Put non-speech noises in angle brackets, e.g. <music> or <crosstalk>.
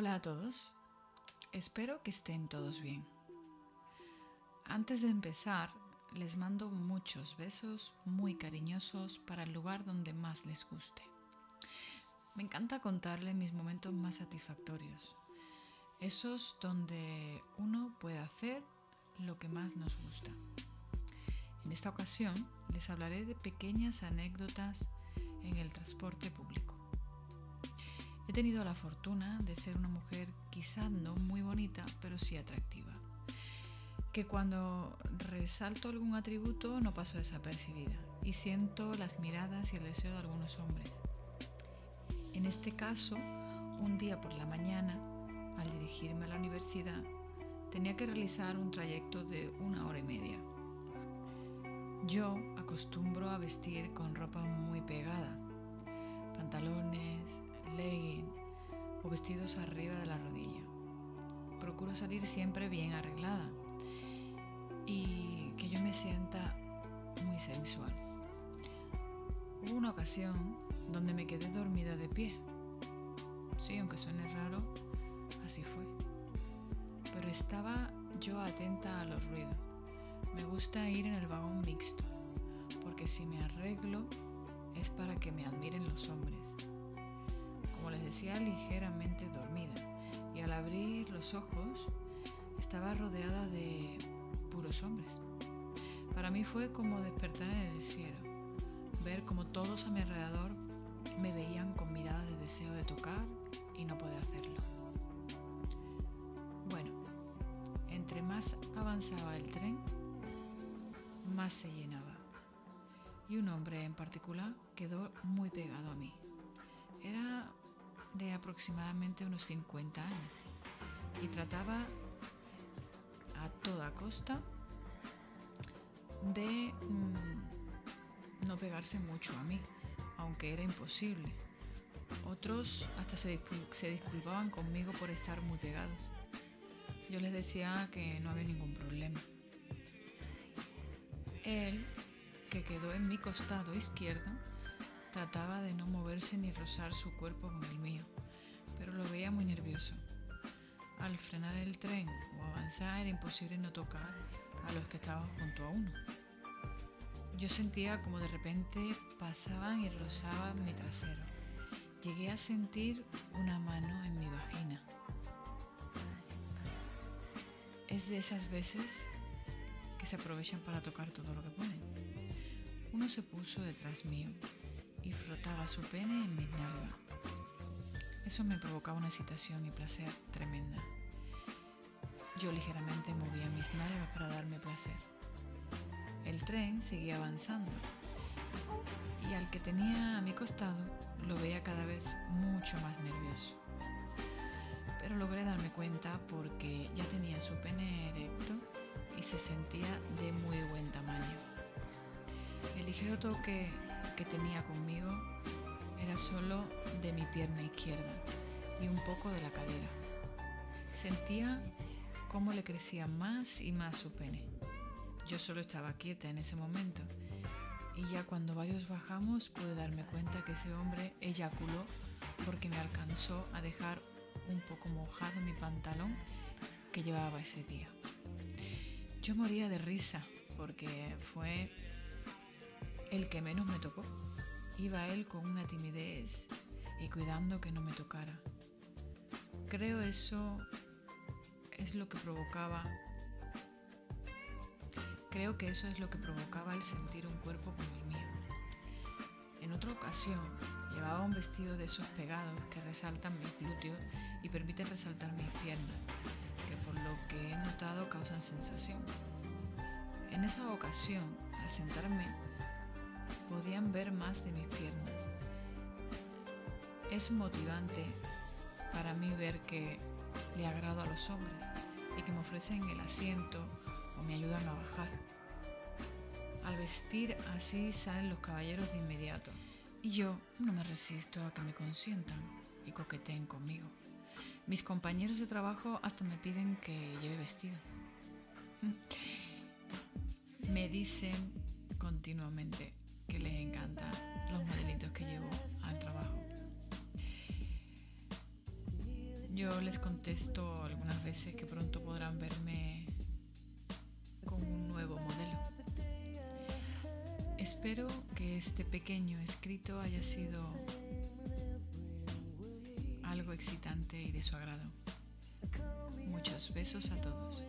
Hola a todos, espero que estén todos bien. Antes de empezar, les mando muchos besos muy cariñosos para el lugar donde más les guste. Me encanta contarles mis momentos más satisfactorios, esos donde uno puede hacer lo que más nos gusta. En esta ocasión les hablaré de pequeñas anécdotas en el transporte público. He tenido la fortuna de ser una mujer quizá no muy bonita, pero sí atractiva. Que cuando resalto algún atributo no paso desapercibida y siento las miradas y el deseo de algunos hombres. En este caso, un día por la mañana, al dirigirme a la universidad, tenía que realizar un trayecto de una hora y media. Yo acostumbro a vestir con ropa muy pegada, pantalones, legging o vestidos arriba de la rodilla. Procuro salir siempre bien arreglada y que yo me sienta muy sensual. Hubo una ocasión donde me quedé dormida de pie. Sí, aunque suene raro, así fue. Pero estaba yo atenta a los ruidos. Me gusta ir en el vagón mixto, porque si me arreglo es para que me admiren los hombres les decía, ligeramente dormida y al abrir los ojos estaba rodeada de puros hombres. Para mí fue como despertar en el cielo, ver como todos a mi alrededor me veían con miradas de deseo de tocar y no poder hacerlo. Bueno, entre más avanzaba el tren, más se llenaba. Y un hombre en particular quedó muy pegado a mí. Era de aproximadamente unos 50 años y trataba a toda costa de mm, no pegarse mucho a mí, aunque era imposible. Otros hasta se, se disculpaban conmigo por estar muy pegados. Yo les decía que no había ningún problema. Él, que quedó en mi costado izquierdo, Trataba de no moverse ni rozar su cuerpo con el mío, pero lo veía muy nervioso. Al frenar el tren o avanzar era imposible no tocar a los que estaban junto a uno. Yo sentía como de repente pasaban y rozaban mi trasero. Llegué a sentir una mano en mi vagina. Es de esas veces que se aprovechan para tocar todo lo que pueden. Uno se puso detrás mío y frotaba su pene en mis nalgas. Eso me provocaba una excitación y placer tremenda. Yo ligeramente movía mis nalgas para darme placer. El tren seguía avanzando y al que tenía a mi costado lo veía cada vez mucho más nervioso. Pero logré darme cuenta porque ya tenía su pene erecto y se sentía de muy buen tamaño. El ligero toque que tenía conmigo era solo de mi pierna izquierda y un poco de la cadera. Sentía cómo le crecía más y más su pene. Yo solo estaba quieta en ese momento y ya cuando varios bajamos pude darme cuenta que ese hombre eyaculó porque me alcanzó a dejar un poco mojado mi pantalón que llevaba ese día. Yo moría de risa porque fue el que menos me tocó. Iba él con una timidez y cuidando que no me tocara. Creo eso es lo que provocaba. Creo que eso es lo que provocaba el sentir un cuerpo como el mío. En otra ocasión llevaba un vestido de esos pegados que resaltan mis glúteos y permiten resaltar mis piernas, que por lo que he notado causan sensación. En esa ocasión, al sentarme, ver más de mis piernas. Es motivante para mí ver que le agrado a los hombres y que me ofrecen el asiento o me ayudan a bajar. Al vestir así salen los caballeros de inmediato y yo no me resisto a que me consientan y coqueteen conmigo. Mis compañeros de trabajo hasta me piden que lleve vestido. <laughs> Me dicen continuamente, que les encanta los modelitos que llevo al trabajo. Yo les contesto algunas veces que pronto podrán verme con un nuevo modelo. Espero que este pequeño escrito haya sido algo excitante y de su agrado. Muchos besos a todos.